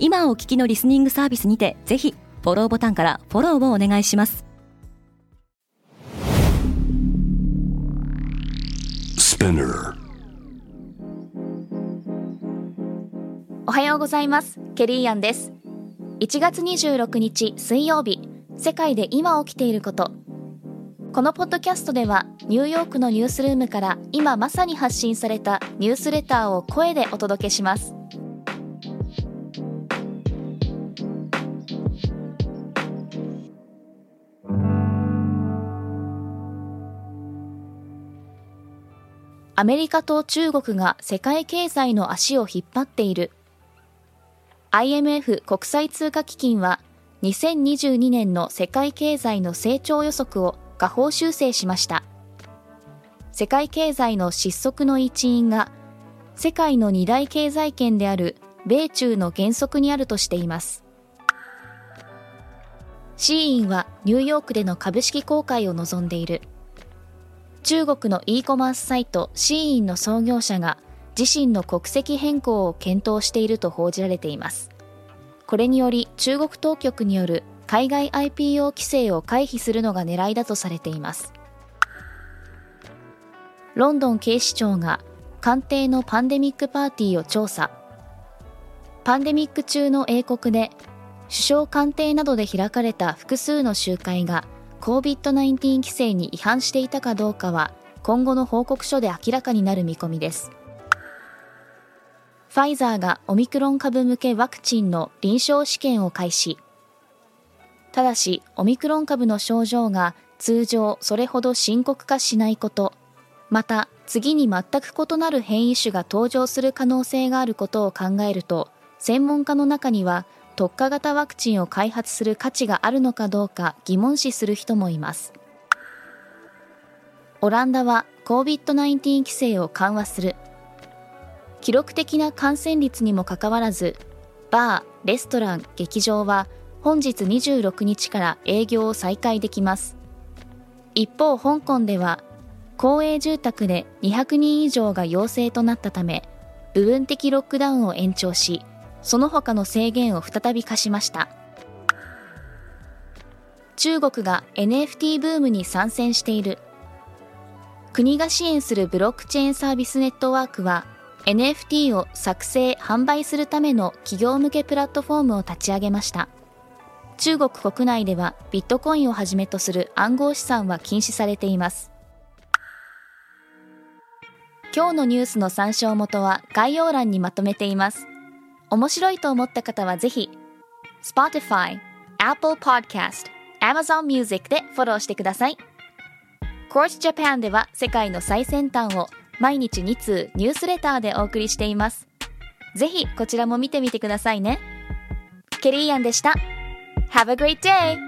今お聞きのリスニングサービスにてぜひフォローボタンからフォローをお願いします。おはようございます。ケリーアンです。1月26日水曜日世界で今起きていること。このポッドキャストではニューヨークのニュースルームから今まさに発信されたニュースレターを声でお届けしますアメリカと中国が世界経済の足を引っ張っている。IMF 国際通貨基金は2022年の世界経済の成長予測を下方修正しました。世界経済の失速の一因が世界の二大経済圏である米中の減速にあるとしています。シーインはニューヨークでの株式公開を望んでいる。中国の e コマースサイトシーインの創業者が自身の国籍変更を検討していると報じられています。これにより中国当局による海外 IPO 規制を回避するのが狙いだとされています。ロンドン警視庁が官邸のパンデミックパーティーを調査。パンデミック中の英国で首相官邸などで開かれた複数の集会が COVID-19 規制に違反していたかどうかは今後の報告書で明らかになる見込みです。ファイザーがオミクロン株向けワクチンの臨床試験を開始。ただしオミクロン株の症状が通常それほど深刻化しないことまた次に全く異なる変異種が登場する可能性があることを考えると専門家の中には特化型ワクチンを開発する価値があるのかどうか疑問視する人もいます。オランダは COVID-19 規制を緩和する。記録的な感染率にもかかわらずバー、レストラン、劇場は本日26日から営業を再開できます。一方香港では公営住宅で200人以上が陽性となったため部分的ロックダウンを延長しその他の制限を再び課しました。中国が NFT ブームに参戦している。国が支援するブロックチェーンサービスネットワークは NFT を作成販売するための企業向けプラットフォームを立ち上げました。中国国内ではビットコインをはじめとする暗号資産は禁止されています。今日のニュースの参照元は概要欄にまとめています。面白いと思った方はぜひ Spotify、Apple Podcast、Amazon Music でフォローしてください。Course Japan では世界の最先端を毎日2通ニュースレターでお送りしています。ぜひこちらも見てみてくださいね。ケリーアンでした。Have a great day!